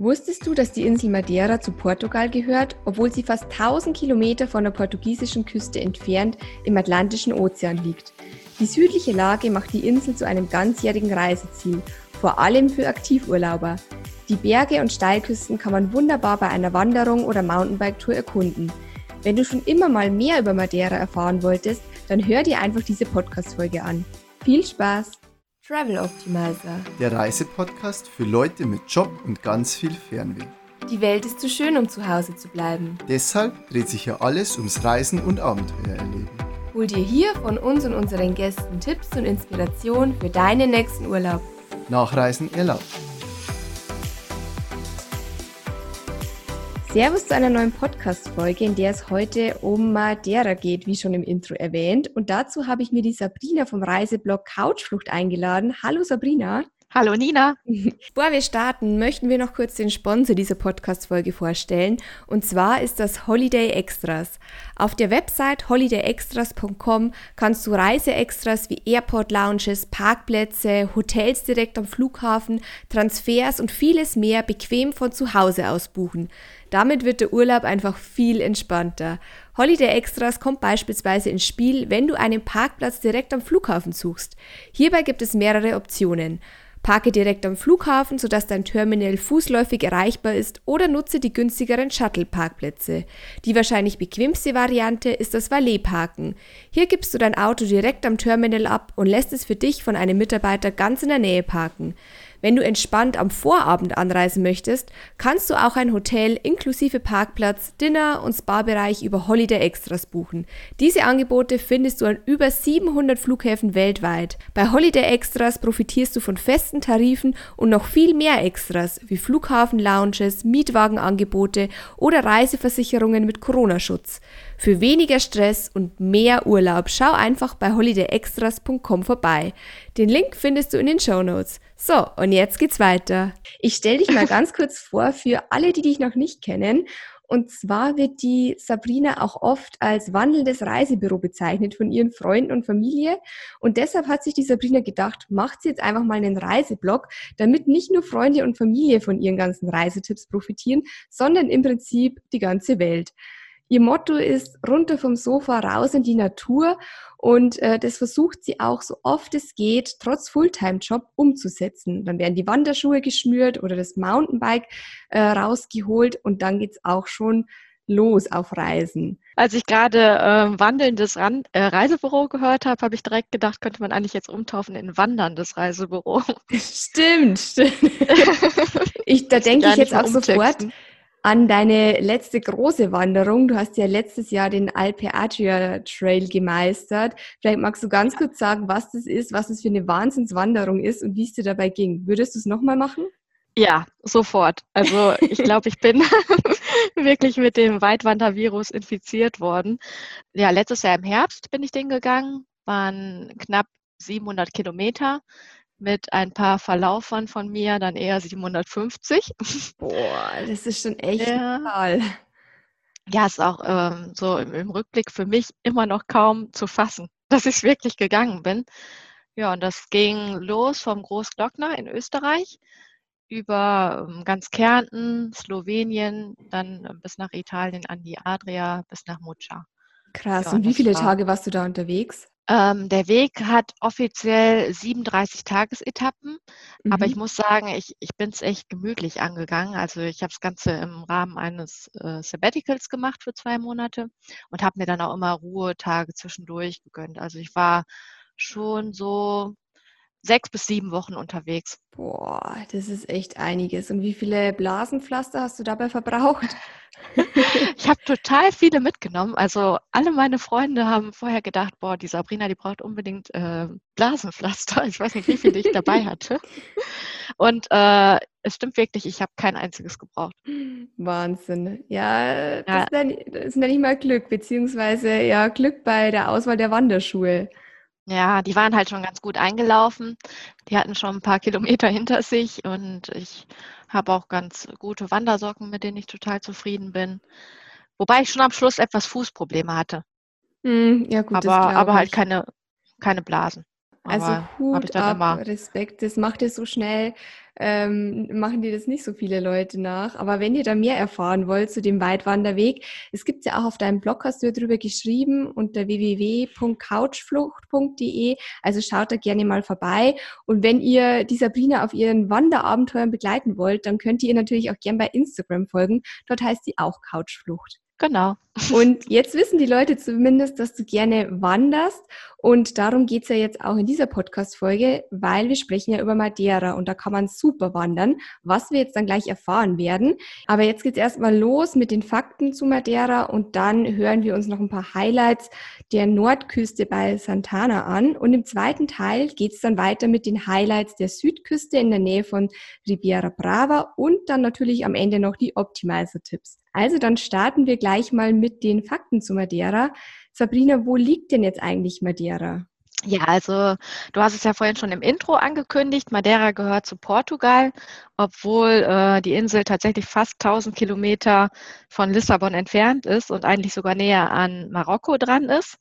Wusstest du, dass die Insel Madeira zu Portugal gehört, obwohl sie fast 1000 Kilometer von der portugiesischen Küste entfernt im Atlantischen Ozean liegt? Die südliche Lage macht die Insel zu einem ganzjährigen Reiseziel, vor allem für Aktivurlauber. Die Berge und Steilküsten kann man wunderbar bei einer Wanderung oder Mountainbike-Tour erkunden. Wenn du schon immer mal mehr über Madeira erfahren wolltest, dann hör dir einfach diese Podcast-Folge an. Viel Spaß! Travel Optimizer. Der Reisepodcast für Leute mit Job und ganz viel Fernweh. Die Welt ist zu schön, um zu Hause zu bleiben. Deshalb dreht sich ja alles ums Reisen und Abenteuer erleben. Hol dir hier von uns und unseren Gästen Tipps und Inspiration für deinen nächsten Urlaub. Nachreisen erlaubt. Servus zu einer neuen Podcast-Folge, in der es heute um Madeira geht, wie schon im Intro erwähnt. Und dazu habe ich mir die Sabrina vom Reiseblog Couchflucht eingeladen. Hallo Sabrina. Hallo Nina. Bevor wir starten, möchten wir noch kurz den Sponsor dieser Podcast-Folge vorstellen. Und zwar ist das Holiday Extras. Auf der Website holidayextras.com kannst du Reiseextras wie Airport Lounges, Parkplätze, Hotels direkt am Flughafen, Transfers und vieles mehr bequem von zu Hause aus buchen. Damit wird der Urlaub einfach viel entspannter. Holiday Extras kommt beispielsweise ins Spiel, wenn du einen Parkplatz direkt am Flughafen suchst. Hierbei gibt es mehrere Optionen. Parke direkt am Flughafen, sodass dein Terminal fußläufig erreichbar ist oder nutze die günstigeren Shuttle-Parkplätze. Die wahrscheinlich bequemste Variante ist das Valet-Parken. Hier gibst du dein Auto direkt am Terminal ab und lässt es für dich von einem Mitarbeiter ganz in der Nähe parken. Wenn du entspannt am Vorabend anreisen möchtest, kannst du auch ein Hotel inklusive Parkplatz, Dinner und Spa-Bereich über Holiday Extras buchen. Diese Angebote findest du an über 700 Flughäfen weltweit. Bei Holiday Extras profitierst du von festen Tarifen und noch viel mehr Extras wie Flughafen-Lounges, Mietwagenangebote oder Reiseversicherungen mit Corona-Schutz. Für weniger Stress und mehr Urlaub schau einfach bei holidayextras.com vorbei. Den Link findest du in den Show Notes. So, und jetzt geht's weiter. Ich stelle dich mal ganz kurz vor für alle, die dich noch nicht kennen. Und zwar wird die Sabrina auch oft als wandelndes Reisebüro bezeichnet von ihren Freunden und Familie. Und deshalb hat sich die Sabrina gedacht, macht sie jetzt einfach mal einen Reiseblog, damit nicht nur Freunde und Familie von ihren ganzen Reisetipps profitieren, sondern im Prinzip die ganze Welt. Ihr Motto ist runter vom Sofa, raus in die Natur und äh, das versucht sie auch so oft es geht, trotz Fulltime-Job umzusetzen. Dann werden die Wanderschuhe geschnürt oder das Mountainbike äh, rausgeholt und dann geht's auch schon los auf Reisen. Als ich gerade äh, wandelndes Ran äh, Reisebüro gehört habe, habe ich direkt gedacht, könnte man eigentlich jetzt umtaufen in wanderndes Reisebüro. Stimmt, stimmt. ich, da denke ich jetzt auch sofort an deine letzte große Wanderung. Du hast ja letztes Jahr den Alpe Adria Trail gemeistert. Vielleicht magst du ganz kurz sagen, was das ist, was es für eine Wahnsinnswanderung ist und wie es dir dabei ging. Würdest du es nochmal machen? Ja, sofort. Also ich glaube, ich bin wirklich mit dem Weitwandervirus infiziert worden. Ja, letztes Jahr im Herbst bin ich den gegangen, waren knapp 700 Kilometer mit ein paar Verlaufern von mir dann eher 750. Boah, das ist schon echt ja. total. Ja, ist auch ähm, so im, im, Rückblick für mich immer noch kaum zu fassen, dass ich wirklich gegangen bin. Ja, und das ging los vom Großglockner in Österreich über ähm, ganz Kärnten, Slowenien, dann äh, bis nach Italien an die Adria, bis nach Muccia. Krass. Ja, und wie viele Tage warst du da unterwegs? Ähm, der Weg hat offiziell 37 Tagesetappen, mhm. aber ich muss sagen, ich, ich bin es echt gemütlich angegangen. Also ich habe das Ganze im Rahmen eines äh, Sabbaticals gemacht für zwei Monate und habe mir dann auch immer Ruhetage zwischendurch gegönnt. Also ich war schon so sechs bis sieben Wochen unterwegs. Boah, das ist echt einiges. Und wie viele Blasenpflaster hast du dabei verbraucht? ich habe total viele mitgenommen. Also alle meine Freunde haben vorher gedacht, boah, die Sabrina, die braucht unbedingt äh, Blasenpflaster. Ich weiß nicht, wie viele ich dabei hatte. Und äh, es stimmt wirklich, ich habe kein einziges gebraucht. Wahnsinn. Ja, das, ja. Ist, ja, nicht mal Glück, beziehungsweise ja Glück bei der Auswahl der Wanderschuhe. Ja, die waren halt schon ganz gut eingelaufen. Die hatten schon ein paar Kilometer hinter sich und ich habe auch ganz gute Wandersocken, mit denen ich total zufrieden bin. Wobei ich schon am Schluss etwas Fußprobleme hatte. Hm, ja, gut, aber, aber halt keine, keine Blasen. Also Hut ab, immer... Respekt, das macht ihr so schnell, ähm, machen dir das nicht so viele Leute nach. Aber wenn ihr da mehr erfahren wollt zu dem Weitwanderweg, es gibt ja auch auf deinem Blog, hast du ja drüber geschrieben, unter www.couchflucht.de. Also schaut da gerne mal vorbei. Und wenn ihr die Sabrina auf ihren Wanderabenteuern begleiten wollt, dann könnt ihr ihr natürlich auch gerne bei Instagram folgen. Dort heißt sie auch Couchflucht. Genau. Und jetzt wissen die Leute zumindest, dass du gerne wanderst. Und darum geht's ja jetzt auch in dieser Podcast-Folge, weil wir sprechen ja über Madeira und da kann man super wandern, was wir jetzt dann gleich erfahren werden. Aber jetzt geht's erstmal los mit den Fakten zu Madeira und dann hören wir uns noch ein paar Highlights der Nordküste bei Santana an. Und im zweiten Teil geht's dann weiter mit den Highlights der Südküste in der Nähe von Riviera Brava und dann natürlich am Ende noch die Optimizer-Tipps. Also dann starten wir gleich mal mit den Fakten zu Madeira. Sabrina, wo liegt denn jetzt eigentlich Madeira? Ja, also du hast es ja vorhin schon im Intro angekündigt. Madeira gehört zu Portugal, obwohl äh, die Insel tatsächlich fast 1000 Kilometer von Lissabon entfernt ist und eigentlich sogar näher an Marokko dran ist.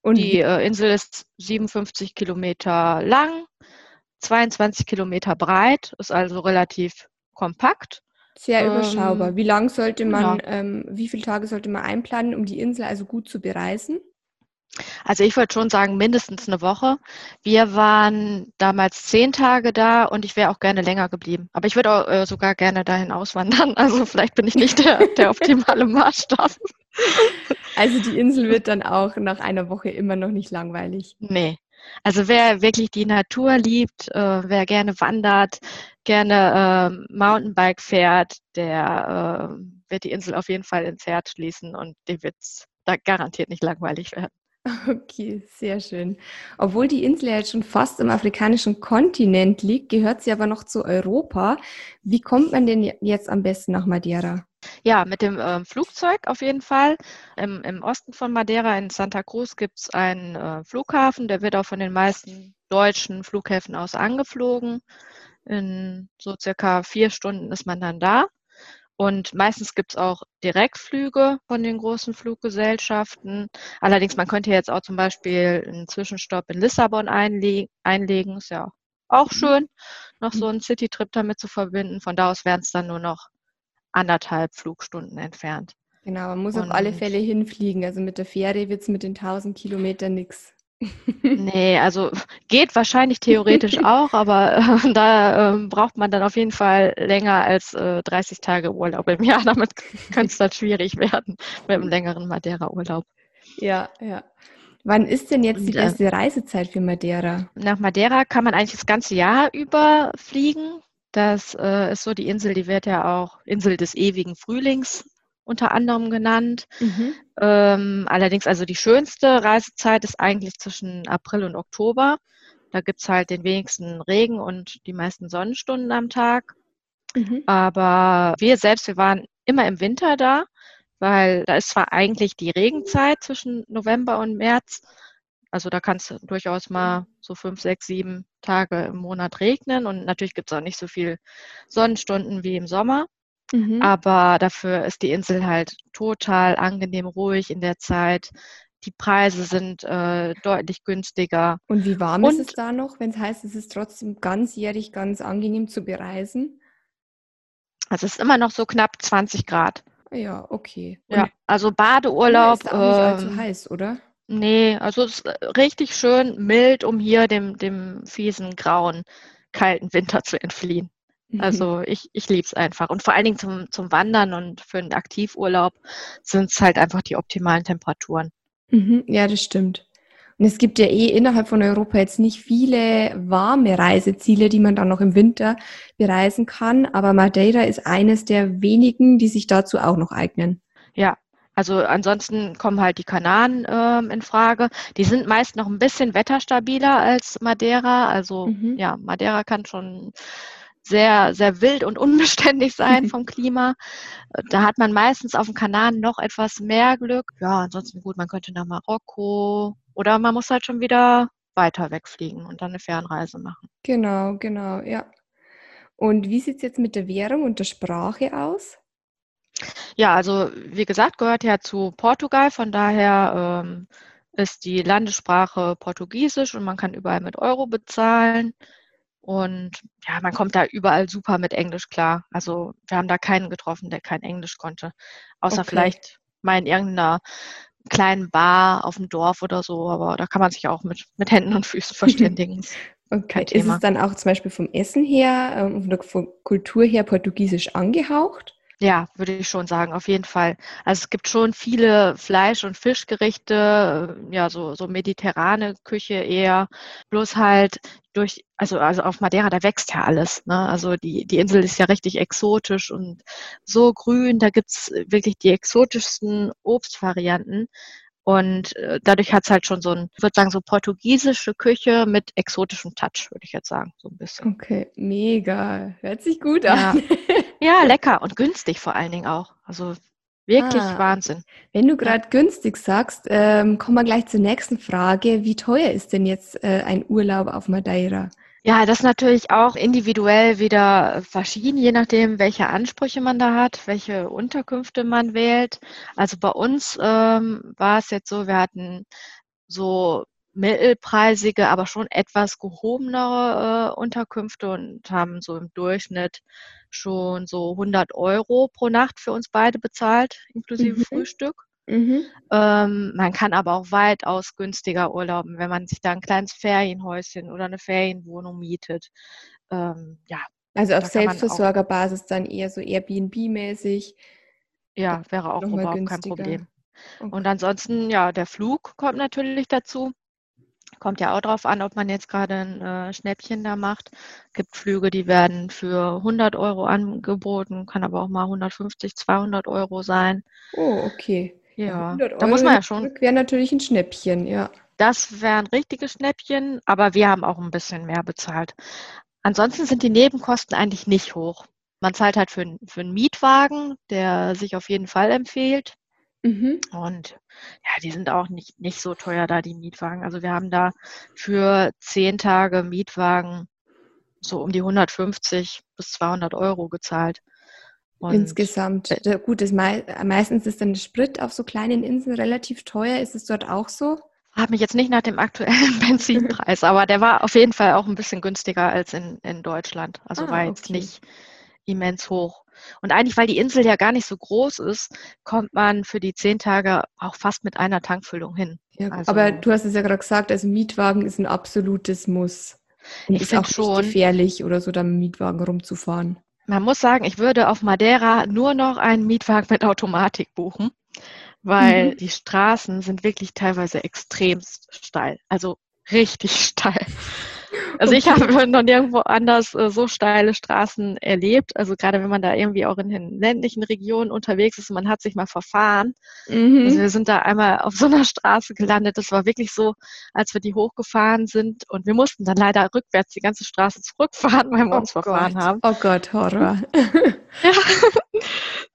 Und die äh, Insel ist 57 Kilometer lang, 22 Kilometer breit, ist also relativ kompakt. Sehr ähm, überschaubar. Wie lang sollte man, ja. ähm, wie viele Tage sollte man einplanen, um die Insel also gut zu bereisen? Also ich würde schon sagen, mindestens eine Woche. Wir waren damals zehn Tage da und ich wäre auch gerne länger geblieben. Aber ich würde auch äh, sogar gerne dahin auswandern. Also vielleicht bin ich nicht der, der optimale Maßstab. Also die Insel wird dann auch nach einer Woche immer noch nicht langweilig. Nee, also wer wirklich die Natur liebt, äh, wer gerne wandert, gerne äh, Mountainbike fährt, der äh, wird die Insel auf jeden Fall ins Herz schließen und dem wird es da garantiert nicht langweilig werden. Okay, sehr schön. Obwohl die Insel ja jetzt schon fast im afrikanischen Kontinent liegt, gehört sie aber noch zu Europa. Wie kommt man denn jetzt am besten nach Madeira? Ja, mit dem äh, Flugzeug auf jeden Fall. Im, Im, Osten von Madeira in Santa Cruz gibt es einen äh, Flughafen, der wird auch von den meisten deutschen Flughäfen aus angeflogen. In so circa vier Stunden ist man dann da. Und meistens gibt es auch Direktflüge von den großen Fluggesellschaften. Allerdings, man könnte jetzt auch zum Beispiel einen Zwischenstopp in Lissabon einle einlegen. Ist ja auch mhm. schön, noch so einen Citytrip damit zu verbinden. Von da aus wären es dann nur noch anderthalb Flugstunden entfernt. Genau, man muss und auf alle Fälle hinfliegen. Also mit der Fähre wird es mit den 1000 Kilometern nichts. Nee, also geht wahrscheinlich theoretisch auch, aber äh, da äh, braucht man dann auf jeden Fall länger als äh, 30 Tage Urlaub im Jahr. Damit könnte es dann schwierig werden mit einem längeren Madeira-Urlaub. Ja, ja. Wann ist denn jetzt die äh, beste Reisezeit für Madeira? Nach Madeira kann man eigentlich das ganze Jahr über fliegen. Das äh, ist so die Insel, die wird ja auch Insel des ewigen Frühlings unter anderem genannt. Mhm. Ähm, allerdings also die schönste Reisezeit ist eigentlich zwischen April und Oktober. Da gibt es halt den wenigsten Regen und die meisten Sonnenstunden am Tag. Mhm. Aber wir selbst, wir waren immer im Winter da, weil da ist zwar eigentlich die Regenzeit zwischen November und März, also da kann es durchaus mal so fünf, sechs, sieben Tage im Monat regnen und natürlich gibt es auch nicht so viel Sonnenstunden wie im Sommer. Mhm. Aber dafür ist die Insel halt total angenehm ruhig in der Zeit. Die Preise sind äh, deutlich günstiger. Und wie warm und, ist es da noch, wenn es heißt, es ist trotzdem ganzjährig ganz angenehm zu bereisen? Also es ist immer noch so knapp 20 Grad. Ja, okay. Und ja, also Badeurlaub. Ist auch nicht allzu ähm, heiß, oder? Nee, also es ist äh, richtig schön mild, um hier dem, dem fiesen, grauen, kalten Winter zu entfliehen. Also ich, ich liebe es einfach. Und vor allen Dingen zum, zum Wandern und für einen Aktivurlaub sind es halt einfach die optimalen Temperaturen. Mhm, ja, das stimmt. Und es gibt ja eh innerhalb von Europa jetzt nicht viele warme Reiseziele, die man dann noch im Winter bereisen kann. Aber Madeira ist eines der wenigen, die sich dazu auch noch eignen. Ja, also ansonsten kommen halt die Kanaren ähm, in Frage. Die sind meist noch ein bisschen wetterstabiler als Madeira. Also mhm. ja, Madeira kann schon sehr, sehr wild und unbeständig sein vom Klima. Da hat man meistens auf dem Kanaren noch etwas mehr Glück. Ja, ansonsten gut, man könnte nach Marokko oder man muss halt schon wieder weiter wegfliegen und dann eine Fernreise machen. Genau, genau, ja. Und wie sieht es jetzt mit der Währung und der Sprache aus? Ja, also wie gesagt, gehört ja zu Portugal, von daher ähm, ist die Landessprache Portugiesisch und man kann überall mit Euro bezahlen. Und ja, man kommt da überall super mit Englisch klar. Also wir haben da keinen getroffen, der kein Englisch konnte. Außer okay. vielleicht mal in irgendeiner kleinen Bar auf dem Dorf oder so, aber da kann man sich auch mit, mit Händen und Füßen verständigen. okay. Ist es dann auch zum Beispiel vom Essen her, ähm, von der Kultur her portugiesisch angehaucht? Ja, würde ich schon sagen, auf jeden Fall. Also es gibt schon viele Fleisch- und Fischgerichte, äh, ja, so, so mediterrane Küche eher. Bloß halt durch, also, also auf Madeira, da wächst ja alles. Ne? Also die, die Insel ist ja richtig exotisch und so grün, da gibt's wirklich die exotischsten Obstvarianten. Und äh, dadurch hat es halt schon so ein, ich würde sagen, so portugiesische Küche mit exotischem Touch, würde ich jetzt sagen, so ein bisschen. Okay, mega. Hört sich gut an. Ja, ja lecker und günstig vor allen Dingen auch. Also wirklich ah, Wahnsinn. Wenn du gerade ja. günstig sagst, ähm, kommen wir gleich zur nächsten Frage. Wie teuer ist denn jetzt äh, ein Urlaub auf Madeira? Ja, das ist natürlich auch individuell wieder verschieden, je nachdem, welche Ansprüche man da hat, welche Unterkünfte man wählt. Also bei uns ähm, war es jetzt so, wir hatten so mittelpreisige, aber schon etwas gehobenere äh, Unterkünfte und haben so im Durchschnitt schon so 100 Euro pro Nacht für uns beide bezahlt, inklusive mhm. Frühstück. Mhm. Ähm, man kann aber auch weitaus günstiger urlauben, wenn man sich da ein kleines Ferienhäuschen oder eine Ferienwohnung mietet. Ähm, ja. Also auf Selbstversorgerbasis dann eher so Airbnb-mäßig. Ja, wäre auch überhaupt günstiger. kein Problem. Okay. Und ansonsten, ja, der Flug kommt natürlich dazu. Kommt ja auch darauf an, ob man jetzt gerade ein äh, Schnäppchen da macht. Gibt Flüge, die werden für 100 Euro angeboten, kann aber auch mal 150, 200 Euro sein. Oh, okay. Ja, da muss man ja schon. Wäre natürlich ein Schnäppchen, ja. Das wäre ein richtiges Schnäppchen, aber wir haben auch ein bisschen mehr bezahlt. Ansonsten sind die Nebenkosten eigentlich nicht hoch. Man zahlt halt für, für einen Mietwagen, der sich auf jeden Fall empfiehlt. Mhm. Und ja, die sind auch nicht, nicht so teuer da, die Mietwagen. Also wir haben da für zehn Tage Mietwagen so um die 150 bis 200 Euro gezahlt. Und Insgesamt. Äh, gut, ist mei meistens ist dann der Sprit auf so kleinen Inseln relativ teuer. Ist es dort auch so? Habe mich jetzt nicht nach dem aktuellen Benzinpreis, aber der war auf jeden Fall auch ein bisschen günstiger als in, in Deutschland. Also ah, war jetzt okay. nicht immens hoch. Und eigentlich, weil die Insel ja gar nicht so groß ist, kommt man für die zehn Tage auch fast mit einer Tankfüllung hin. Ja, also, aber du hast es ja gerade gesagt, also Mietwagen ist ein absolutes Muss. Und ich ist auch schon gefährlich oder so, da mit Mietwagen rumzufahren man muss sagen, ich würde auf Madeira nur noch einen Mietwagen mit Automatik buchen, weil mhm. die Straßen sind wirklich teilweise extrem steil. Also richtig steil. Also ich habe noch nirgendwo anders äh, so steile Straßen erlebt. Also gerade wenn man da irgendwie auch in den ländlichen Regionen unterwegs ist und man hat sich mal verfahren. Mhm. Also wir sind da einmal auf so einer Straße gelandet. Das war wirklich so, als wir die hochgefahren sind und wir mussten dann leider rückwärts die ganze Straße zurückfahren, weil wir oh uns Gott. verfahren haben. Oh Gott, Horror. ja,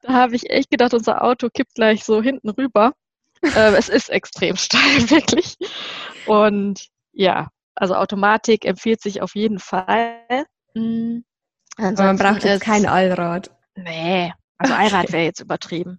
da habe ich echt gedacht, unser Auto kippt gleich so hinten rüber. Äh, es ist extrem steil, wirklich. Und ja, also Automatik empfiehlt sich auf jeden Fall. Mhm. man braucht jetzt kein Allrad. Nee, also Allrad wäre jetzt übertrieben.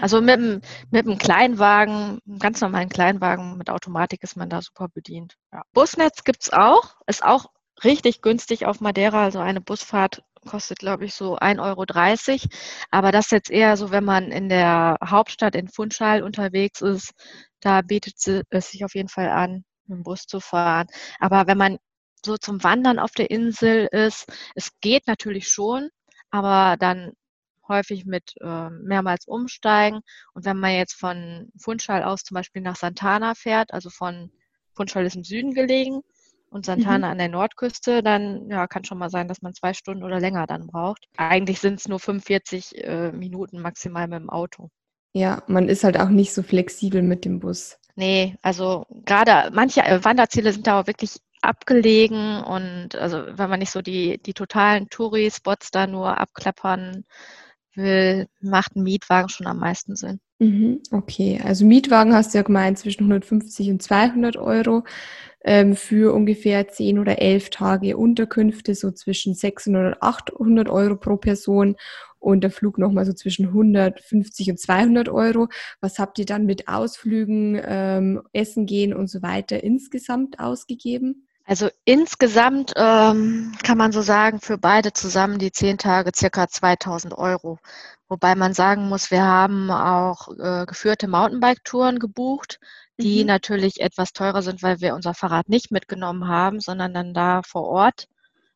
Also mit einem, mit einem Kleinwagen, einem ganz normalen Kleinwagen mit Automatik ist man da super bedient. Ja. Busnetz gibt es auch, ist auch richtig günstig auf Madeira. Also eine Busfahrt kostet, glaube ich, so 1,30 Euro. Aber das jetzt eher so, wenn man in der Hauptstadt in Funchal unterwegs ist, da bietet es sich auf jeden Fall an, mit dem Bus zu fahren. Aber wenn man so zum Wandern auf der Insel ist, es geht natürlich schon, aber dann häufig mit äh, mehrmals umsteigen. Und wenn man jetzt von Funchal aus zum Beispiel nach Santana fährt, also von Funchal ist im Süden gelegen und Santana mhm. an der Nordküste, dann ja, kann schon mal sein, dass man zwei Stunden oder länger dann braucht. Eigentlich sind es nur 45 äh, Minuten maximal mit dem Auto. Ja, man ist halt auch nicht so flexibel mit dem Bus. Nee, also gerade manche äh, Wanderziele sind da auch wirklich abgelegen und also wenn man nicht so die, die totalen Touri-Spots da nur abklappern will, macht ein Mietwagen schon am meisten Sinn. Mhm, okay, also Mietwagen hast du ja gemeint zwischen 150 und 200 Euro ähm, für ungefähr 10 oder 11 Tage Unterkünfte, so zwischen 600 und 800 Euro pro Person. Und der Flug nochmal so zwischen 150 und 200 Euro. Was habt ihr dann mit Ausflügen, ähm, Essen gehen und so weiter insgesamt ausgegeben? Also insgesamt ähm, kann man so sagen, für beide zusammen die zehn Tage circa 2000 Euro. Wobei man sagen muss, wir haben auch äh, geführte Mountainbike-Touren gebucht, die mhm. natürlich etwas teurer sind, weil wir unser Fahrrad nicht mitgenommen haben, sondern dann da vor Ort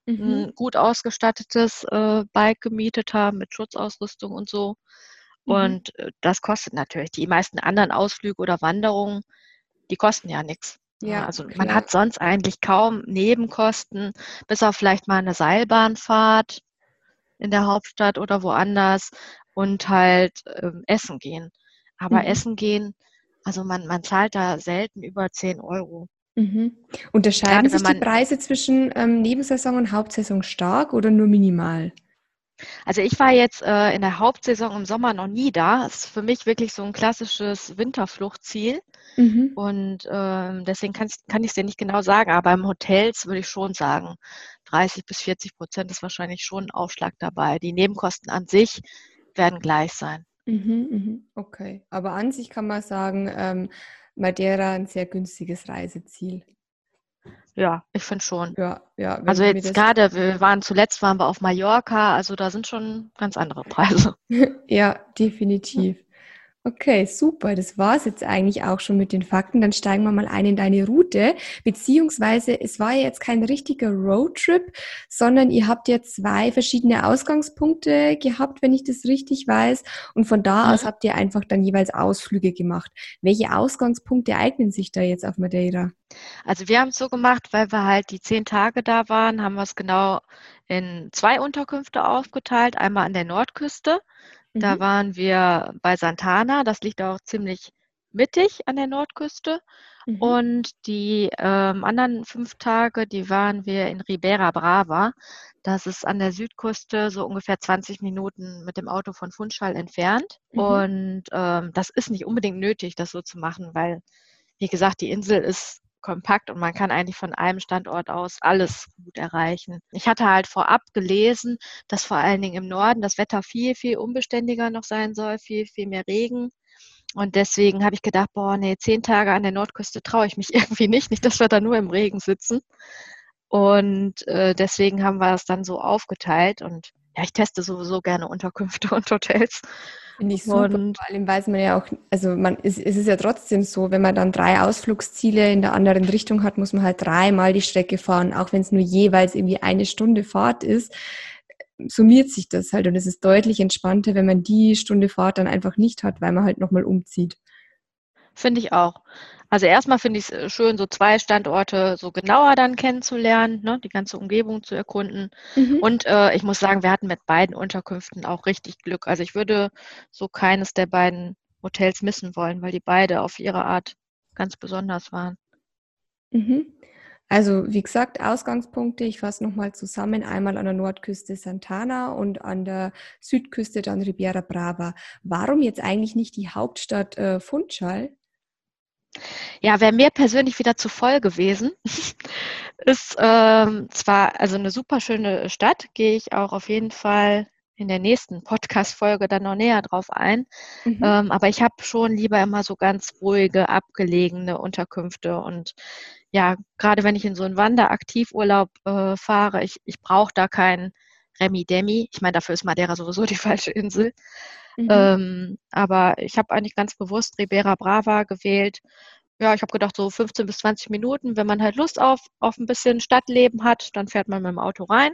mhm. ein gut ausgestattetes äh, Bike gemietet haben mit Schutzausrüstung und so. Mhm. Und äh, das kostet natürlich. Die meisten anderen Ausflüge oder Wanderungen, die kosten ja nichts. Ja, also klar. man hat sonst eigentlich kaum Nebenkosten, bis auf vielleicht mal eine Seilbahnfahrt in der Hauptstadt oder woanders und halt ähm, essen gehen. Aber mhm. essen gehen, also man, man zahlt da selten über 10 Euro. Mhm. Unterscheiden Gerade, sich die Preise zwischen ähm, Nebensaison und Hauptsaison stark oder nur minimal? Also ich war jetzt äh, in der Hauptsaison im Sommer noch nie da. Das ist für mich wirklich so ein klassisches Winterfluchtziel. Mhm. Und ähm, deswegen kann ich es dir nicht genau sagen, aber im Hotels würde ich schon sagen, 30 bis 40 Prozent ist wahrscheinlich schon ein Aufschlag dabei. Die Nebenkosten an sich werden gleich sein. Mhm, mhm. Okay, aber an sich kann man sagen, ähm, Madeira ein sehr günstiges Reiseziel. Ja, ich finde schon. Ja, ja. Also jetzt gerade, wir waren zuletzt waren wir auf Mallorca, also da sind schon ganz andere Preise. ja, definitiv. Okay, super. Das war es jetzt eigentlich auch schon mit den Fakten. Dann steigen wir mal ein in deine Route. Beziehungsweise es war ja jetzt kein richtiger Roadtrip, sondern ihr habt ja zwei verschiedene Ausgangspunkte gehabt, wenn ich das richtig weiß. Und von da aus mhm. habt ihr einfach dann jeweils Ausflüge gemacht. Welche Ausgangspunkte eignen sich da jetzt auf Madeira? Also wir haben es so gemacht, weil wir halt die zehn Tage da waren, haben wir es genau in zwei Unterkünfte aufgeteilt. Einmal an der Nordküste da mhm. waren wir bei Santana, das liegt auch ziemlich mittig an der Nordküste. Mhm. Und die ähm, anderen fünf Tage, die waren wir in Ribera Brava. Das ist an der Südküste so ungefähr 20 Minuten mit dem Auto von Funchal entfernt. Mhm. Und ähm, das ist nicht unbedingt nötig, das so zu machen, weil, wie gesagt, die Insel ist kompakt und man kann eigentlich von einem Standort aus alles gut erreichen. Ich hatte halt vorab gelesen, dass vor allen Dingen im Norden das Wetter viel, viel unbeständiger noch sein soll, viel, viel mehr Regen. Und deswegen habe ich gedacht, boah, nee, zehn Tage an der Nordküste traue ich mich irgendwie nicht, nicht, dass wir da nur im Regen sitzen. Und äh, deswegen haben wir es dann so aufgeteilt und ja, ich teste sowieso gerne Unterkünfte und Hotels. Finde ich super. Und vor allem weiß man ja auch, also man, es, es ist ja trotzdem so, wenn man dann drei Ausflugsziele in der anderen Richtung hat, muss man halt dreimal die Strecke fahren, auch wenn es nur jeweils irgendwie eine Stunde Fahrt ist, summiert sich das halt und es ist deutlich entspannter, wenn man die Stunde Fahrt dann einfach nicht hat, weil man halt nochmal umzieht. Finde ich auch. Also erstmal finde ich es äh, schön, so zwei Standorte so genauer dann kennenzulernen, ne, die ganze Umgebung zu erkunden. Mhm. Und äh, ich muss sagen, wir hatten mit beiden Unterkünften auch richtig Glück. Also ich würde so keines der beiden Hotels missen wollen, weil die beide auf ihre Art ganz besonders waren. Mhm. Also wie gesagt, Ausgangspunkte, ich fasse nochmal zusammen, einmal an der Nordküste Santana und an der Südküste dann Ribiera Brava. Warum jetzt eigentlich nicht die Hauptstadt äh, Funchal? Ja, wäre mir persönlich wieder zu voll gewesen. ist ähm, zwar also eine super schöne Stadt, gehe ich auch auf jeden Fall in der nächsten Podcast-Folge dann noch näher drauf ein. Mhm. Ähm, aber ich habe schon lieber immer so ganz ruhige, abgelegene Unterkünfte. Und ja, gerade wenn ich in so einen Wanderaktivurlaub äh, fahre, ich, ich brauche da kein Remi-Demi. Ich meine, dafür ist Madeira sowieso die falsche Insel. Mhm. Ähm, aber ich habe eigentlich ganz bewusst Ribera Brava gewählt. Ja, ich habe gedacht, so 15 bis 20 Minuten, wenn man halt Lust auf, auf ein bisschen Stadtleben hat, dann fährt man mit dem Auto rein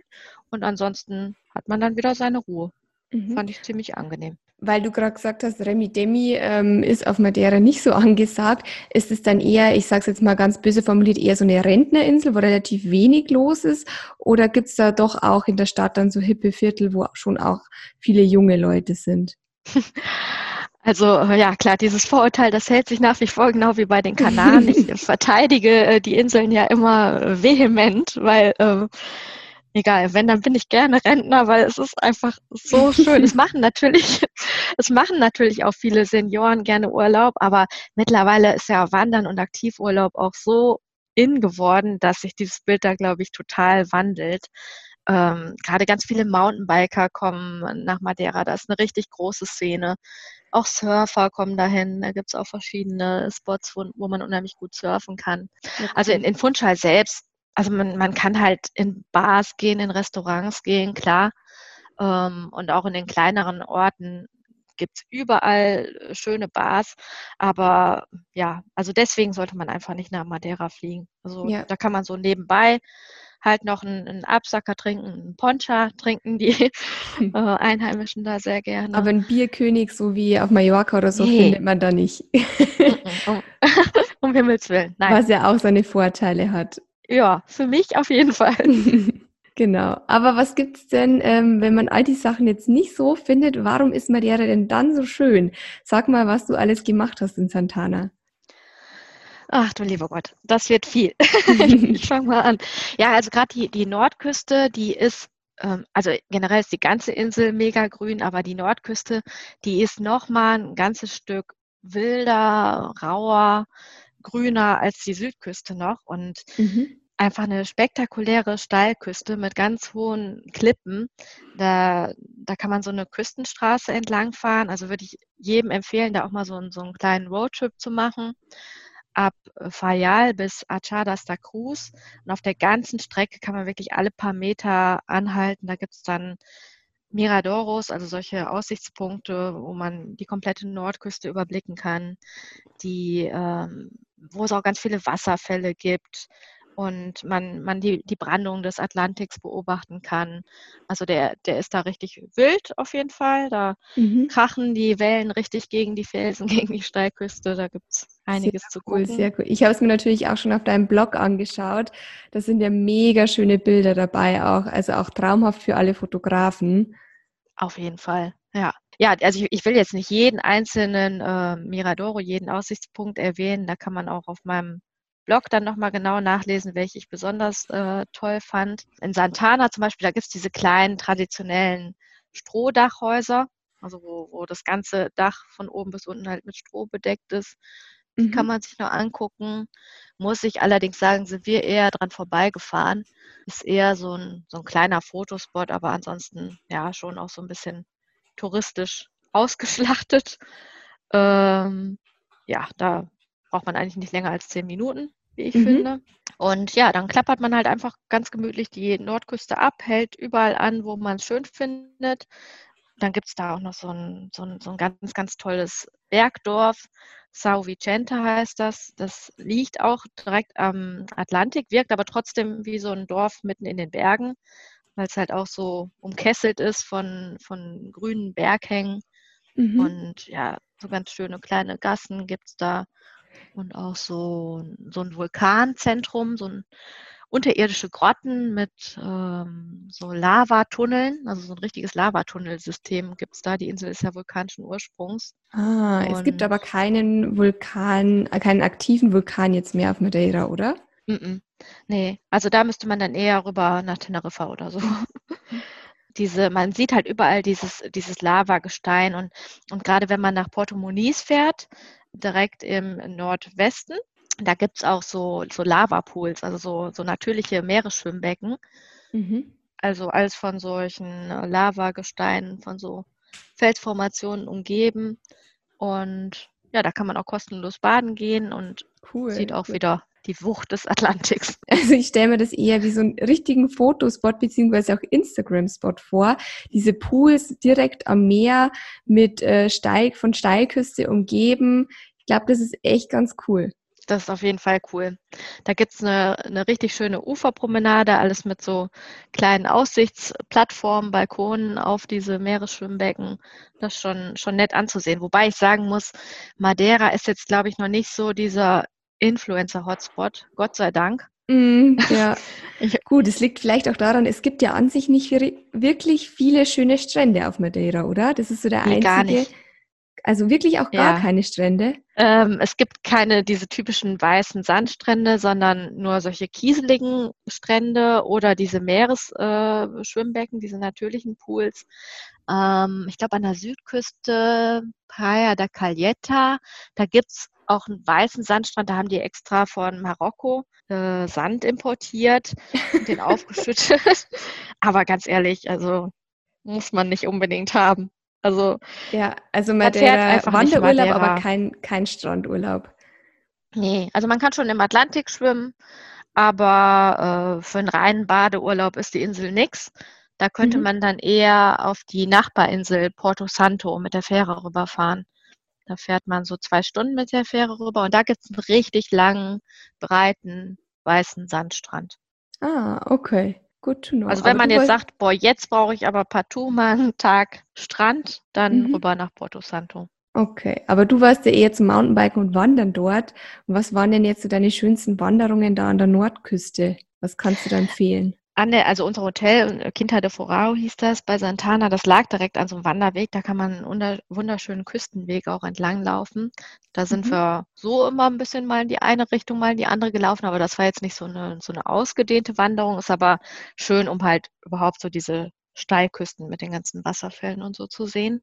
und ansonsten hat man dann wieder seine Ruhe. Mhm. Fand ich ziemlich angenehm. Weil du gerade gesagt hast, Remi Demi ähm, ist auf Madeira nicht so angesagt. Ist es dann eher, ich sage es jetzt mal ganz böse formuliert, eher so eine Rentnerinsel, wo relativ wenig los ist? Oder gibt es da doch auch in der Stadt dann so hippe Viertel, wo schon auch viele junge Leute sind? Also ja, klar, dieses Vorurteil, das hält sich nach wie vor genau wie bei den Kanaren. Ich verteidige äh, die Inseln ja immer äh, vehement, weil äh, egal, wenn, dann bin ich gerne Rentner, weil es ist einfach so schön. es machen natürlich, es machen natürlich auch viele Senioren gerne Urlaub, aber mittlerweile ist ja Wandern und Aktivurlaub auch so in geworden, dass sich dieses Bild da, glaube ich, total wandelt. Ähm, Gerade ganz viele Mountainbiker kommen nach Madeira. Da ist eine richtig große Szene. Auch Surfer kommen dahin. Da gibt es auch verschiedene Spots, wo, wo, man unheimlich gut surfen kann. Also in, in Funchal selbst, also man, man kann halt in Bars gehen, in Restaurants gehen, klar. Ähm, und auch in den kleineren Orten gibt es überall äh, schöne Bars. Aber ja, also deswegen sollte man einfach nicht nach Madeira fliegen. Also ja. da kann man so nebenbei halt noch einen, einen Absacker trinken, einen Poncha trinken, die äh, Einheimischen da sehr gerne. Aber ein Bierkönig, so wie auf Mallorca oder so, nee. findet man da nicht. um, um Himmels Willen, nein. Was ja auch seine Vorteile hat. Ja, für mich auf jeden Fall. Genau. Aber was gibt es denn, ähm, wenn man all die Sachen jetzt nicht so findet? Warum ist Madeira denn dann so schön? Sag mal, was du alles gemacht hast in Santana. Ach du lieber Gott, das wird viel. ich fange mal an. Ja, also gerade die, die Nordküste, die ist, ähm, also generell ist die ganze Insel mega grün, aber die Nordküste, die ist nochmal ein ganzes Stück wilder, rauer, grüner als die Südküste noch. Und mhm einfach eine spektakuläre Steilküste mit ganz hohen Klippen. Da, da kann man so eine Küstenstraße entlang fahren. Also würde ich jedem empfehlen, da auch mal so, einen, so einen kleinen Roadtrip zu machen. Ab Fayal bis Achadas da Cruz. Und auf der ganzen Strecke kann man wirklich alle paar Meter anhalten. Da gibt es dann Miradoros, also solche Aussichtspunkte, wo man die komplette Nordküste überblicken kann, die, ähm, wo es auch ganz viele Wasserfälle gibt und man, man die, die Brandung des Atlantiks beobachten kann. Also der, der ist da richtig wild auf jeden Fall. Da mhm. krachen die Wellen richtig gegen die Felsen, gegen die Steilküste. Da gibt es einiges sehr zu gucken. Cool, sehr cool. Ich habe es mir natürlich auch schon auf deinem Blog angeschaut. Da sind ja mega schöne Bilder dabei auch. Also auch traumhaft für alle Fotografen. Auf jeden Fall, ja. Ja, also ich, ich will jetzt nicht jeden einzelnen äh, Miradoro, jeden Aussichtspunkt erwähnen. Da kann man auch auf meinem Blog dann nochmal genau nachlesen, welche ich besonders äh, toll fand. In Santana zum Beispiel, da gibt es diese kleinen traditionellen Strohdachhäuser, also wo, wo das ganze Dach von oben bis unten halt mit Stroh bedeckt ist. Die mhm. kann man sich noch angucken. Muss ich allerdings sagen, sind wir eher dran vorbeigefahren. Ist eher so ein, so ein kleiner Fotospot, aber ansonsten ja schon auch so ein bisschen touristisch ausgeschlachtet. Ähm, ja, da braucht man eigentlich nicht länger als zehn Minuten wie ich mhm. finde. Und ja, dann klappert man halt einfach ganz gemütlich die Nordküste ab, hält überall an, wo man es schön findet. Dann gibt es da auch noch so ein, so, ein, so ein ganz, ganz tolles Bergdorf. Sao Vicente heißt das. Das liegt auch direkt am Atlantik, wirkt aber trotzdem wie so ein Dorf mitten in den Bergen, weil es halt auch so umkesselt ist von, von grünen Berghängen. Mhm. Und ja, so ganz schöne kleine Gassen gibt es da und auch so, so ein Vulkanzentrum, so ein unterirdische Grotten mit ähm, so Lavatunneln, also so ein richtiges Lavatunnelsystem gibt es da. Die Insel ist ja vulkanischen Ursprungs. Ah, und es gibt aber keinen Vulkan, äh, keinen aktiven Vulkan jetzt mehr auf Madeira, oder? Mm -mm. Nee, also da müsste man dann eher rüber nach Teneriffa oder so. Diese, man sieht halt überall dieses, dieses Lavagestein und, und gerade wenn man nach Porto Muniz fährt, direkt im Nordwesten. Da gibt es auch so, so Lavapools, also so, so natürliche Meeresschwimmbecken. Mhm. Also alles von solchen Lavagesteinen, von so Felsformationen umgeben. Und ja, da kann man auch kostenlos baden gehen und cool. sieht auch wieder die Wucht des Atlantiks. Also ich stelle mir das eher wie so einen richtigen Fotospot beziehungsweise auch Instagram-Spot vor. Diese Pools direkt am Meer mit äh, Steig von Steilküste umgeben. Ich glaube, das ist echt ganz cool. Das ist auf jeden Fall cool. Da gibt es eine, eine richtig schöne Uferpromenade, alles mit so kleinen Aussichtsplattformen, Balkonen auf diese Meeresschwimmbecken. Das ist schon, schon nett anzusehen. Wobei ich sagen muss, Madeira ist jetzt, glaube ich, noch nicht so dieser Influencer-Hotspot, Gott sei Dank. Mm, ja, gut, es liegt vielleicht auch daran, es gibt ja an sich nicht wirklich viele schöne Strände auf Madeira, oder? Das ist so der einzige. Gar nicht. Also wirklich auch gar ja. keine Strände? Ähm, es gibt keine diese typischen weißen Sandstrände, sondern nur solche kieseligen Strände oder diese Meeresschwimmbecken, äh, diese natürlichen Pools. Ähm, ich glaube an der Südküste, Praia da Caleta, da gibt es auch einen weißen Sandstrand, da haben die extra von Marokko äh, Sand importiert und den aufgeschüttet. Aber ganz ehrlich, also muss man nicht unbedingt haben. Also ja, also Madeira Wanderurlaub, aber kein, kein Strandurlaub. Nee, also man kann schon im Atlantik schwimmen, aber äh, für einen reinen Badeurlaub ist die Insel nichts. Da könnte mhm. man dann eher auf die Nachbarinsel Porto Santo mit der Fähre rüberfahren. Da fährt man so zwei Stunden mit der Fähre rüber und da gibt es einen richtig langen, breiten, weißen Sandstrand. Ah, okay. Gut know. Also wenn aber man jetzt sagt, boah, jetzt brauche ich aber partout mal einen Tag Strand, dann mhm. rüber nach Porto Santo. Okay, aber du warst ja eher zum Mountainbiken und Wandern dort. Und was waren denn jetzt so deine schönsten Wanderungen da an der Nordküste? Was kannst du da empfehlen? An der, also unser Hotel, äh, Quinta de Forao hieß das, bei Santana, das lag direkt an so einem Wanderweg. Da kann man einen wunderschönen Küstenweg auch entlang laufen. Da sind mhm. wir so immer ein bisschen mal in die eine Richtung, mal in die andere gelaufen, aber das war jetzt nicht so eine, so eine ausgedehnte Wanderung, ist aber schön, um halt überhaupt so diese Steilküsten mit den ganzen Wasserfällen und so zu sehen.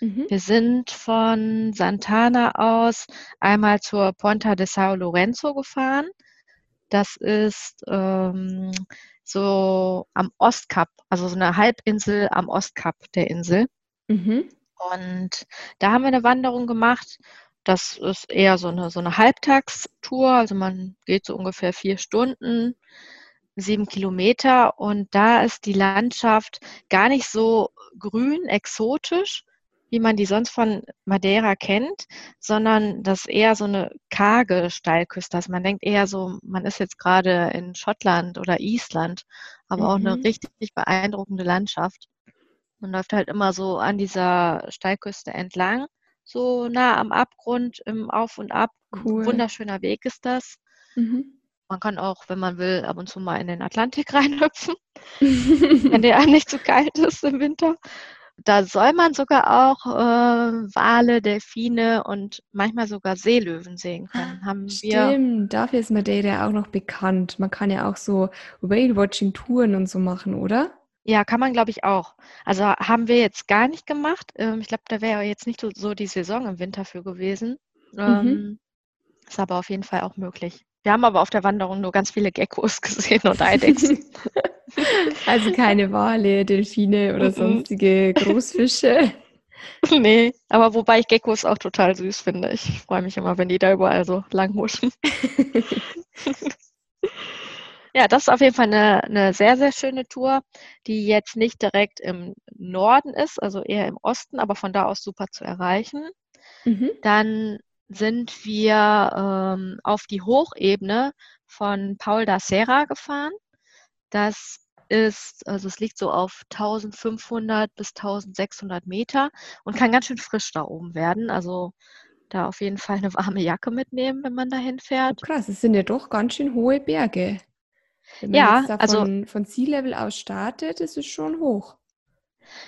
Mhm. Wir sind von Santana aus einmal zur Ponta de Sao Lorenzo gefahren. Das ist ähm, so am Ostkap, also so eine Halbinsel am Ostkap der Insel. Mhm. Und da haben wir eine Wanderung gemacht. Das ist eher so eine, so eine Halbtagstour, also man geht so ungefähr vier Stunden sieben Kilometer und da ist die Landschaft gar nicht so grün, exotisch, wie man die sonst von Madeira kennt, sondern das ist eher so eine karge Steilküste. Also man denkt eher so, man ist jetzt gerade in Schottland oder Island, aber mhm. auch eine mhm. richtig beeindruckende Landschaft. Man läuft halt immer so an dieser Steilküste entlang, so nah am Abgrund im Auf und Ab. Cool. Wunderschöner Weg ist das. Mhm. Man kann auch, wenn man will, ab und zu mal in den Atlantik reinhüpfen, wenn der nicht zu kalt ist im Winter. Da soll man sogar auch äh, Wale, Delfine und manchmal sogar Seelöwen sehen können. Haben Stimmt, wir dafür ist Madeira auch noch bekannt. Man kann ja auch so Whale-Watching-Touren und so machen, oder? Ja, kann man, glaube ich, auch. Also haben wir jetzt gar nicht gemacht. Ähm, ich glaube, da wäre jetzt nicht so die Saison im Winter für gewesen. Mhm. Ähm, ist aber auf jeden Fall auch möglich. Wir haben aber auf der Wanderung nur ganz viele Geckos gesehen und Eidechsen. also keine Wale, Delfine oder sonstige Großfische. Nee, aber wobei ich Geckos auch total süß finde. Ich freue mich immer, wenn die da überall so lang huschen. ja, das ist auf jeden Fall eine, eine sehr, sehr schöne Tour, die jetzt nicht direkt im Norden ist, also eher im Osten, aber von da aus super zu erreichen. Mhm. Dann sind wir ähm, auf die Hochebene von Paul da Serra gefahren. Das ist, also es liegt so auf 1500 bis 1600 Meter und kann ganz schön frisch da oben werden. Also da auf jeden Fall eine warme Jacke mitnehmen, wenn man dahin fährt. Oh krass, es sind ja doch ganz schön hohe Berge. Wenn man ja, jetzt da also von, von Sea Level aus startet, ist es schon hoch.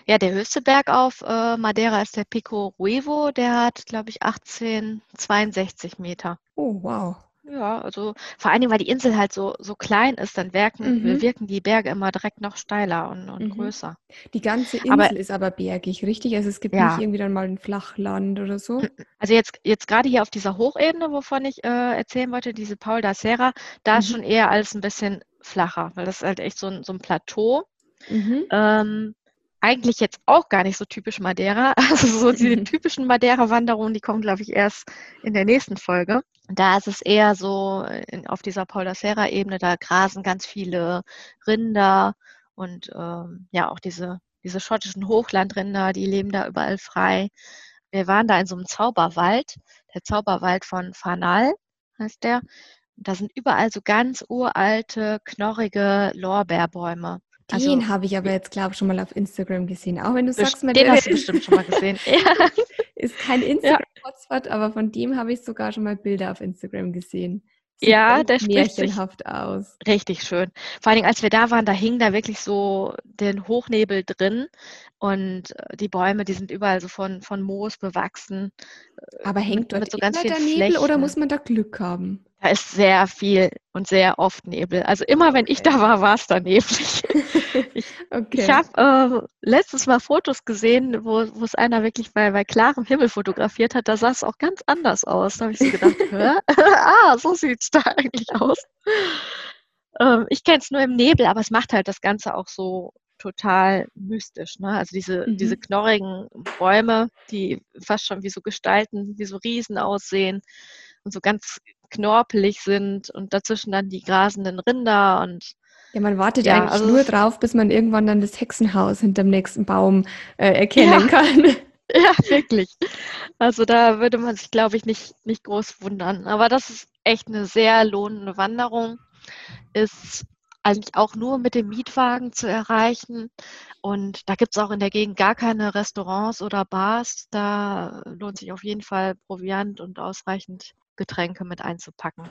Ja, der höchste Berg auf äh, Madeira ist der Pico Ruivo. Der hat, glaube ich, 1862 Meter. Oh, wow. Ja, also vor allen Dingen, weil die Insel halt so, so klein ist, dann wirken, mhm. wirken die Berge immer direkt noch steiler und, und mhm. größer. Die ganze Insel aber, ist aber bergig, richtig? Also es gibt ja. nicht irgendwie dann mal ein Flachland oder so? Also jetzt, jetzt gerade hier auf dieser Hochebene, wovon ich äh, erzählen wollte, diese Paul da Serra, da mhm. ist schon eher alles ein bisschen flacher, weil das ist halt echt so ein, so ein Plateau. Mhm. Ähm, eigentlich jetzt auch gar nicht so typisch Madeira. Also so diese typischen Madeira-Wanderungen, die kommen, glaube ich, erst in der nächsten Folge. Da ist es eher so in, auf dieser Paula Serra-Ebene, da grasen ganz viele Rinder und ähm, ja auch diese, diese schottischen Hochlandrinder, die leben da überall frei. Wir waren da in so einem Zauberwald, der Zauberwald von Fanal heißt der. Da sind überall so ganz uralte, knorrige Lorbeerbäume. Also, den habe ich aber jetzt, glaube ich, schon mal auf Instagram gesehen. Auch wenn du sagst, den hast du bestimmt schon mal gesehen. ist kein Instagram-Hotspot, ja. aber von dem habe ich sogar schon mal Bilder auf Instagram gesehen. Sieht ja, der spricht märchenhaft aus. Richtig schön. Vor allen Dingen, als wir da waren, da hing da wirklich so den Hochnebel drin und äh, die Bäume, die sind überall so von, von Moos bewachsen. Aber hängt dort so ganz immer der Nebel oder muss man da Glück haben? Da ist sehr viel und sehr oft Nebel. Also immer, wenn ich da war, war es da neblig. ich okay. ich habe äh, letztes Mal Fotos gesehen, wo, wo es einer wirklich bei, bei klarem Himmel fotografiert hat. Da sah es auch ganz anders aus. Da habe ich so gedacht, ah, so sieht es da eigentlich aus. Ähm, ich kenne es nur im Nebel, aber es macht halt das Ganze auch so total mystisch. Ne? Also diese, mhm. diese knorrigen Bäume, die fast schon wie so Gestalten, wie so Riesen aussehen und so ganz knorpelig sind und dazwischen dann die grasenden Rinder und ja, man wartet ja, eigentlich also nur drauf, bis man irgendwann dann das Hexenhaus hinterm nächsten Baum äh, erkennen ja. kann. Ja, wirklich. Also da würde man sich, glaube ich, nicht, nicht groß wundern. Aber das ist echt eine sehr lohnende Wanderung. Ist eigentlich auch nur mit dem Mietwagen zu erreichen. Und da gibt es auch in der Gegend gar keine Restaurants oder Bars. Da lohnt sich auf jeden Fall Proviant und ausreichend Getränke mit einzupacken.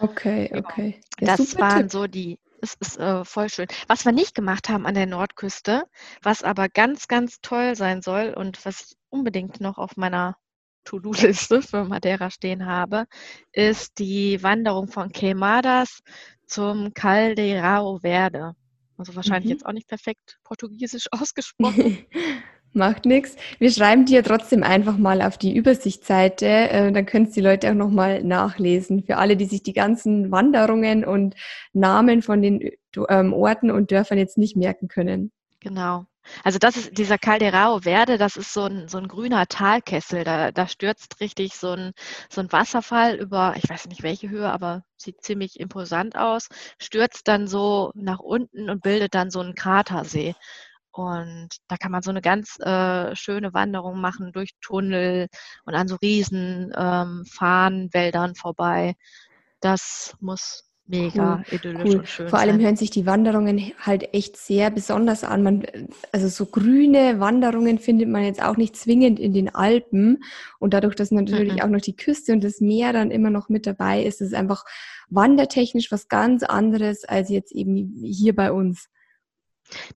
Okay, genau. okay. Ja, das waren Tipp. so die, es ist äh, voll schön. Was wir nicht gemacht haben an der Nordküste, was aber ganz, ganz toll sein soll und was ich unbedingt noch auf meiner To-Do-Liste für Madeira stehen habe, ist die Wanderung von Queimadas zum Caldeirao Verde. Also wahrscheinlich mhm. jetzt auch nicht perfekt portugiesisch ausgesprochen. Macht nichts. Wir schreiben dir trotzdem einfach mal auf die Übersichtsseite. Äh, dann können es die Leute auch nochmal nachlesen. Für alle, die sich die ganzen Wanderungen und Namen von den ähm, Orten und Dörfern jetzt nicht merken können. Genau. Also das ist dieser Calderao Verde, das ist so ein, so ein grüner Talkessel. Da, da stürzt richtig so ein, so ein Wasserfall über, ich weiß nicht welche Höhe, aber sieht ziemlich imposant aus, stürzt dann so nach unten und bildet dann so einen Kratersee. Und da kann man so eine ganz äh, schöne Wanderung machen durch Tunnel und an so riesen ähm, Fahnenwäldern vorbei. Das muss mega cool, idyllisch cool. und schön Vor allem sein. hören sich die Wanderungen halt echt sehr besonders an. Man, also so grüne Wanderungen findet man jetzt auch nicht zwingend in den Alpen. Und dadurch, dass natürlich mhm. auch noch die Küste und das Meer dann immer noch mit dabei ist, ist es einfach wandertechnisch was ganz anderes als jetzt eben hier bei uns.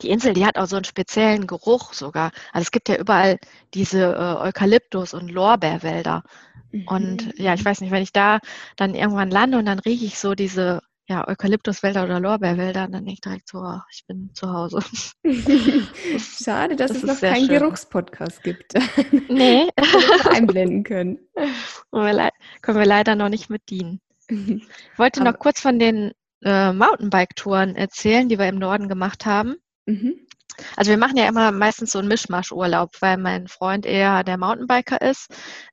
Die Insel, die hat auch so einen speziellen Geruch sogar. Also es gibt ja überall diese äh, Eukalyptus- und Lorbeerwälder. Mhm. Und ja, ich weiß nicht, wenn ich da dann irgendwann lande und dann rieche ich so diese ja, Eukalyptuswälder oder Lorbeerwälder, dann denke ich direkt so, oh, ich bin zu Hause. Schade, dass das es noch keinen Geruchspodcast gibt. Nee. einblenden können. können wir leider noch nicht mit dienen. Ich wollte Aber noch kurz von den äh, Mountainbike-Touren erzählen, die wir im Norden gemacht haben. Mhm. Also wir machen ja immer meistens so einen Mischmasch-Urlaub, weil mein Freund eher der Mountainbiker ist.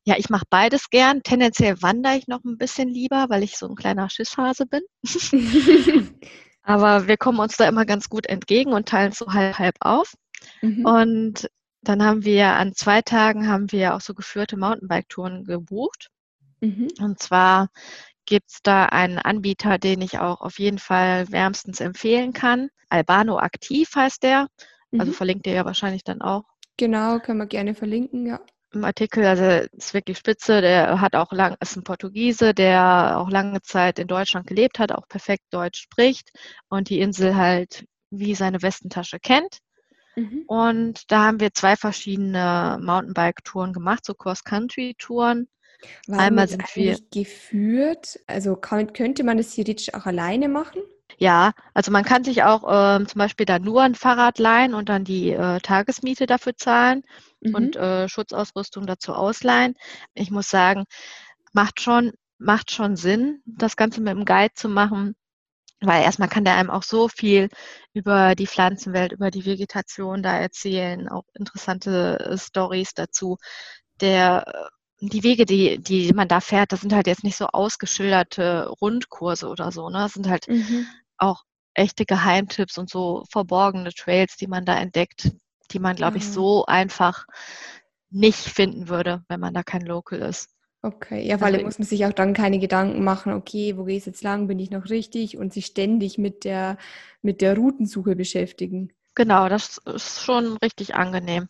Ja, ich mache beides gern. Tendenziell wandere ich noch ein bisschen lieber, weil ich so ein kleiner Schisshase bin. Aber wir kommen uns da immer ganz gut entgegen und teilen so halb halb auf. Mhm. Und dann haben wir an zwei Tagen haben wir auch so geführte Mountainbike-Touren gebucht. Mhm. Und zwar gibt es da einen Anbieter, den ich auch auf jeden Fall wärmstens empfehlen kann. Albano Aktiv heißt der. Also mhm. verlinkt ihr ja wahrscheinlich dann auch. Genau, können wir gerne verlinken, ja. Im Artikel, also ist wirklich spitze, der hat auch lang, ist ein Portugiese, der auch lange Zeit in Deutschland gelebt hat, auch perfekt Deutsch spricht und die Insel halt wie seine Westentasche kennt. Mhm. Und da haben wir zwei verschiedene Mountainbike-Touren gemacht, so Cross-Country-Touren. Waren Einmal sind wir geführt, also kann, könnte man das theoretisch auch alleine machen? Ja, also man kann sich auch ähm, zum Beispiel da nur ein Fahrrad leihen und dann die äh, Tagesmiete dafür zahlen mhm. und äh, Schutzausrüstung dazu ausleihen. Ich muss sagen, macht schon, macht schon Sinn, das Ganze mit dem Guide zu machen, weil erstmal kann der einem auch so viel über die Pflanzenwelt, über die Vegetation da erzählen, auch interessante äh, Stories dazu. Der äh, die Wege, die, die man da fährt, das sind halt jetzt nicht so ausgeschilderte Rundkurse oder so, ne? Das sind halt mhm. auch echte Geheimtipps und so verborgene Trails, die man da entdeckt, die man, glaube mhm. ich, so einfach nicht finden würde, wenn man da kein Local ist. Okay, ja, weil also, muss man sich auch dann keine Gedanken machen, okay, wo gehe ich jetzt lang, bin ich noch richtig und sich ständig mit der, mit der Routensuche beschäftigen. Genau, das ist schon richtig angenehm.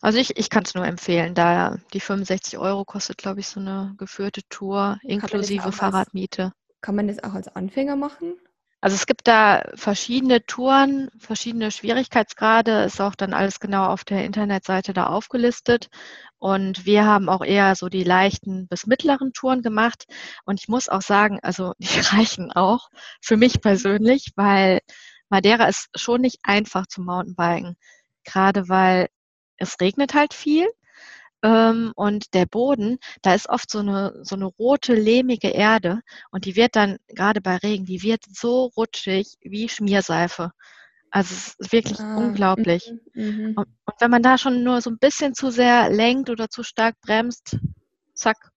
Also ich, ich kann es nur empfehlen, da die 65 Euro kostet, glaube ich, so eine geführte Tour inklusive Fahrradmiete. Als, kann man das auch als Anfänger machen? Also es gibt da verschiedene Touren, verschiedene Schwierigkeitsgrade, ist auch dann alles genau auf der Internetseite da aufgelistet. Und wir haben auch eher so die leichten bis mittleren Touren gemacht. Und ich muss auch sagen, also die reichen auch für mich persönlich, weil Madeira ist schon nicht einfach zum Mountainbiken. Gerade weil es regnet halt viel ähm, und der Boden, da ist oft so eine, so eine rote, lehmige Erde und die wird dann, gerade bei Regen, die wird so rutschig wie Schmierseife. Also es ist wirklich ah, unglaublich. Mhm, mhm. und, und wenn man da schon nur so ein bisschen zu sehr lenkt oder zu stark bremst, zack,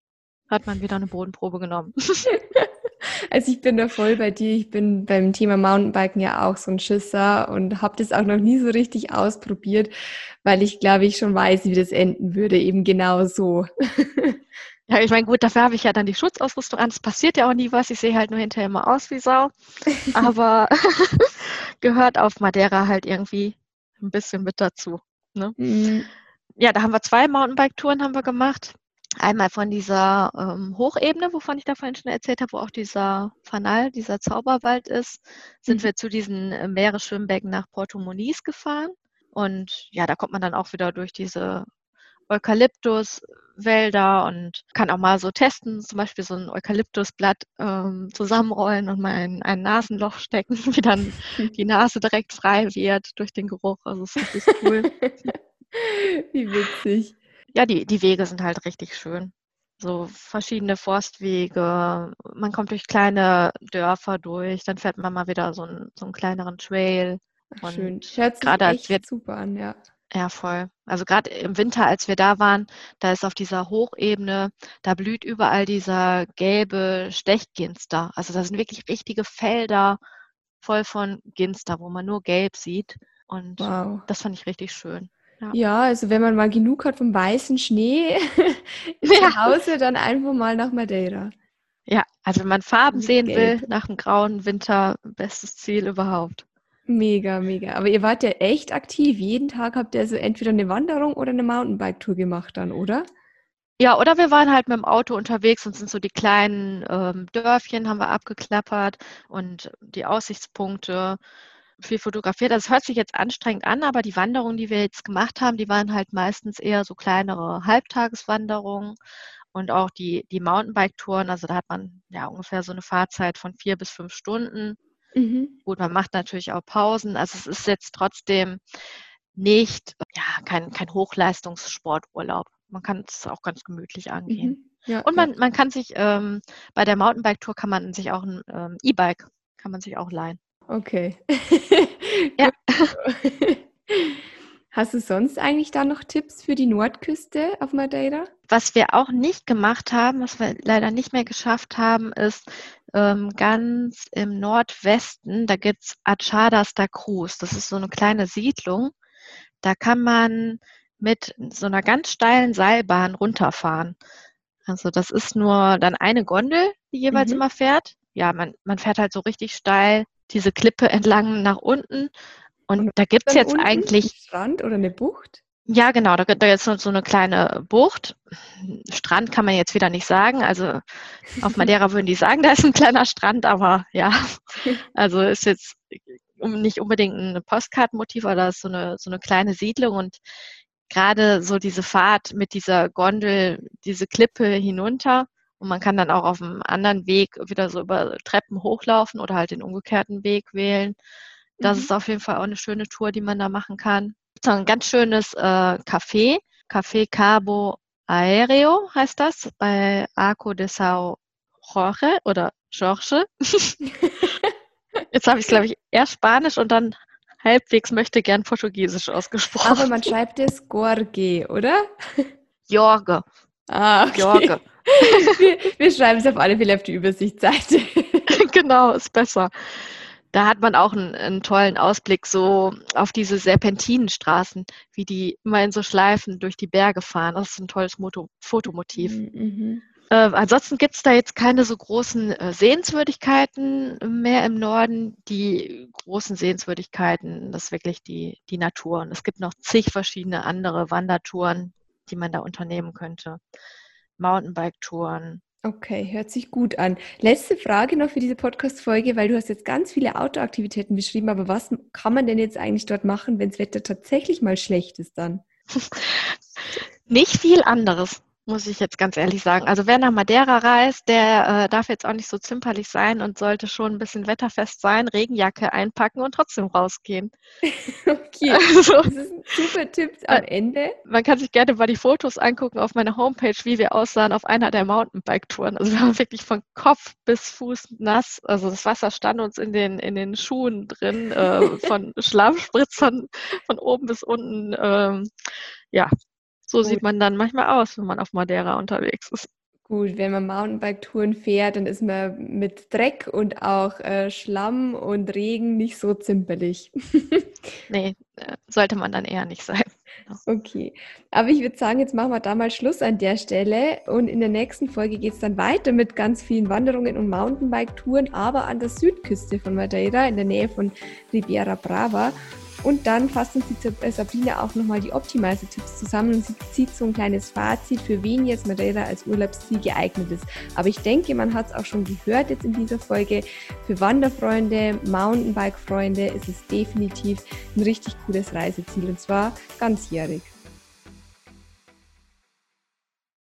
hat man wieder eine Bodenprobe genommen. Also ich bin da voll bei dir. Ich bin beim Thema Mountainbiken ja auch so ein Schisser und habe das auch noch nie so richtig ausprobiert, weil ich glaube, ich schon weiß, wie das enden würde, eben genau so. Ja, ich meine, gut, dafür habe ich ja dann die Schutzausrüstung an. Es passiert ja auch nie was. Ich sehe halt nur hinterher immer aus wie Sau. Aber gehört auf Madeira halt irgendwie ein bisschen mit dazu. Ne? Mhm. Ja, da haben wir zwei Mountainbike-Touren haben wir gemacht. Einmal von dieser ähm, Hochebene, wovon ich da vorhin schon erzählt habe, wo auch dieser Fanal, dieser Zauberwald ist, sind mhm. wir zu diesen äh, Meeresschwimmbecken nach Porto Moniz gefahren. Und ja, da kommt man dann auch wieder durch diese Eukalyptuswälder und kann auch mal so testen, zum Beispiel so ein Eukalyptusblatt ähm, zusammenrollen und mal in ein Nasenloch stecken, wie dann die Nase direkt frei wird durch den Geruch. Also das ist richtig cool. wie witzig ja, die, die Wege sind halt richtig schön. So verschiedene Forstwege, man kommt durch kleine Dörfer durch, dann fährt man mal wieder so, ein, so einen kleineren Trail. Ach, schön. Sich gerade echt wird, super an, ja. Ja, voll. Also gerade im Winter, als wir da waren, da ist auf dieser Hochebene, da blüht überall dieser gelbe Stechginster. Also da sind wirklich richtige Felder voll von Ginster, wo man nur gelb sieht. Und wow. das fand ich richtig schön. Ja. ja. also wenn man mal genug hat vom weißen Schnee ja. zu Hause, dann einfach mal nach Madeira. Ja, also wenn man Farben sehen Gelb. will nach dem grauen Winter, bestes Ziel überhaupt. Mega, mega. Aber ihr wart ja echt aktiv. Jeden Tag habt ihr also entweder eine Wanderung oder eine Mountainbike-Tour gemacht dann, oder? Ja, oder wir waren halt mit dem Auto unterwegs und sind so die kleinen ähm, Dörfchen haben wir abgeklappert und die Aussichtspunkte viel fotografiert. Das hört sich jetzt anstrengend an, aber die Wanderungen, die wir jetzt gemacht haben, die waren halt meistens eher so kleinere Halbtageswanderungen und auch die, die Mountainbike-Touren. Also da hat man ja ungefähr so eine Fahrzeit von vier bis fünf Stunden. Mhm. Gut, man macht natürlich auch Pausen. Also es ist jetzt trotzdem nicht, ja, kein, kein Hochleistungssporturlaub. Man kann es auch ganz gemütlich angehen. Mhm. Ja, und man, ja. man kann sich ähm, bei der Mountainbike-Tour kann man sich auch ein ähm, E-Bike kann man sich auch leihen. Okay. ja. Hast du sonst eigentlich da noch Tipps für die Nordküste auf Madeira? Was wir auch nicht gemacht haben, was wir leider nicht mehr geschafft haben, ist ähm, ganz im Nordwesten, da gibt es Achadas da Cruz. Das ist so eine kleine Siedlung. Da kann man mit so einer ganz steilen Seilbahn runterfahren. Also das ist nur dann eine Gondel, die jeweils mhm. immer fährt. Ja, man, man fährt halt so richtig steil diese Klippe entlang nach unten. Und, und da gibt es jetzt eigentlich. Ein Strand oder eine Bucht? Ja, genau, da, da ist so eine kleine Bucht. Strand kann man jetzt wieder nicht sagen. Also auf Madeira würden die sagen, da ist ein kleiner Strand, aber ja, also ist jetzt nicht unbedingt ein Postkartenmotiv, aber da ist so eine, so eine kleine Siedlung und gerade so diese Fahrt mit dieser Gondel, diese Klippe hinunter, und man kann dann auch auf einem anderen Weg wieder so über Treppen hochlaufen oder halt den umgekehrten Weg wählen. Das mhm. ist auf jeden Fall auch eine schöne Tour, die man da machen kann. So ein ganz schönes äh, Café, Café Cabo Aéreo heißt das, bei Arco de Sao Jorge oder Jorge. Jetzt habe ich es, glaube ich, erst Spanisch und dann halbwegs möchte gern Portugiesisch ausgesprochen. Aber man schreibt es Gorge, oder? Jorge. Ah, okay. Jorge. wir, wir schreiben es auf alle Fälle auf die Übersichtsseite. genau, ist besser. Da hat man auch einen, einen, tollen Ausblick so auf diese Serpentinenstraßen, wie die immer in so Schleifen durch die Berge fahren. Das ist ein tolles Moto Fotomotiv. Mhm. Äh, ansonsten gibt es da jetzt keine so großen äh, Sehenswürdigkeiten mehr im Norden. Die großen Sehenswürdigkeiten, das ist wirklich die, die Natur. Und es gibt noch zig verschiedene andere Wandertouren, die man da unternehmen könnte. Mountainbike-Touren. Okay, hört sich gut an. Letzte Frage noch für diese Podcast-Folge, weil du hast jetzt ganz viele Outdoor-Aktivitäten beschrieben, aber was kann man denn jetzt eigentlich dort machen, wenn das Wetter tatsächlich mal schlecht ist dann? Nicht viel anderes muss ich jetzt ganz ehrlich sagen. Also wer nach Madeira reist, der äh, darf jetzt auch nicht so zimperlich sein und sollte schon ein bisschen wetterfest sein, Regenjacke einpacken und trotzdem rausgehen. okay, also, das ist ein super Tipp am Ende. Man kann sich gerne mal die Fotos angucken auf meiner Homepage, wie wir aussahen auf einer der Mountainbike-Touren. Also wir waren wirklich von Kopf bis Fuß nass. Also das Wasser stand uns in den, in den Schuhen drin, äh, von Schlammspritzern von oben bis unten. Ähm, ja, so Gut. sieht man dann manchmal aus, wenn man auf Madeira unterwegs ist. Gut, wenn man Mountainbike-Touren fährt, dann ist man mit Dreck und auch äh, Schlamm und Regen nicht so zimperlich. nee, äh, sollte man dann eher nicht sein. Okay, aber ich würde sagen, jetzt machen wir da mal Schluss an der Stelle und in der nächsten Folge geht es dann weiter mit ganz vielen Wanderungen und Mountainbike-Touren, aber an der Südküste von Madeira in der Nähe von Riviera Brava. Und dann fasst uns die äh, Sabrina auch nochmal die Optimizer-Tipps zusammen und sie zieht so ein kleines Fazit, für wen jetzt Madeira als Urlaubsziel geeignet ist. Aber ich denke, man hat es auch schon gehört jetzt in dieser Folge. Für Wanderfreunde, Mountainbike-Freunde ist es definitiv ein richtig cooles Reiseziel und zwar ganzjährig.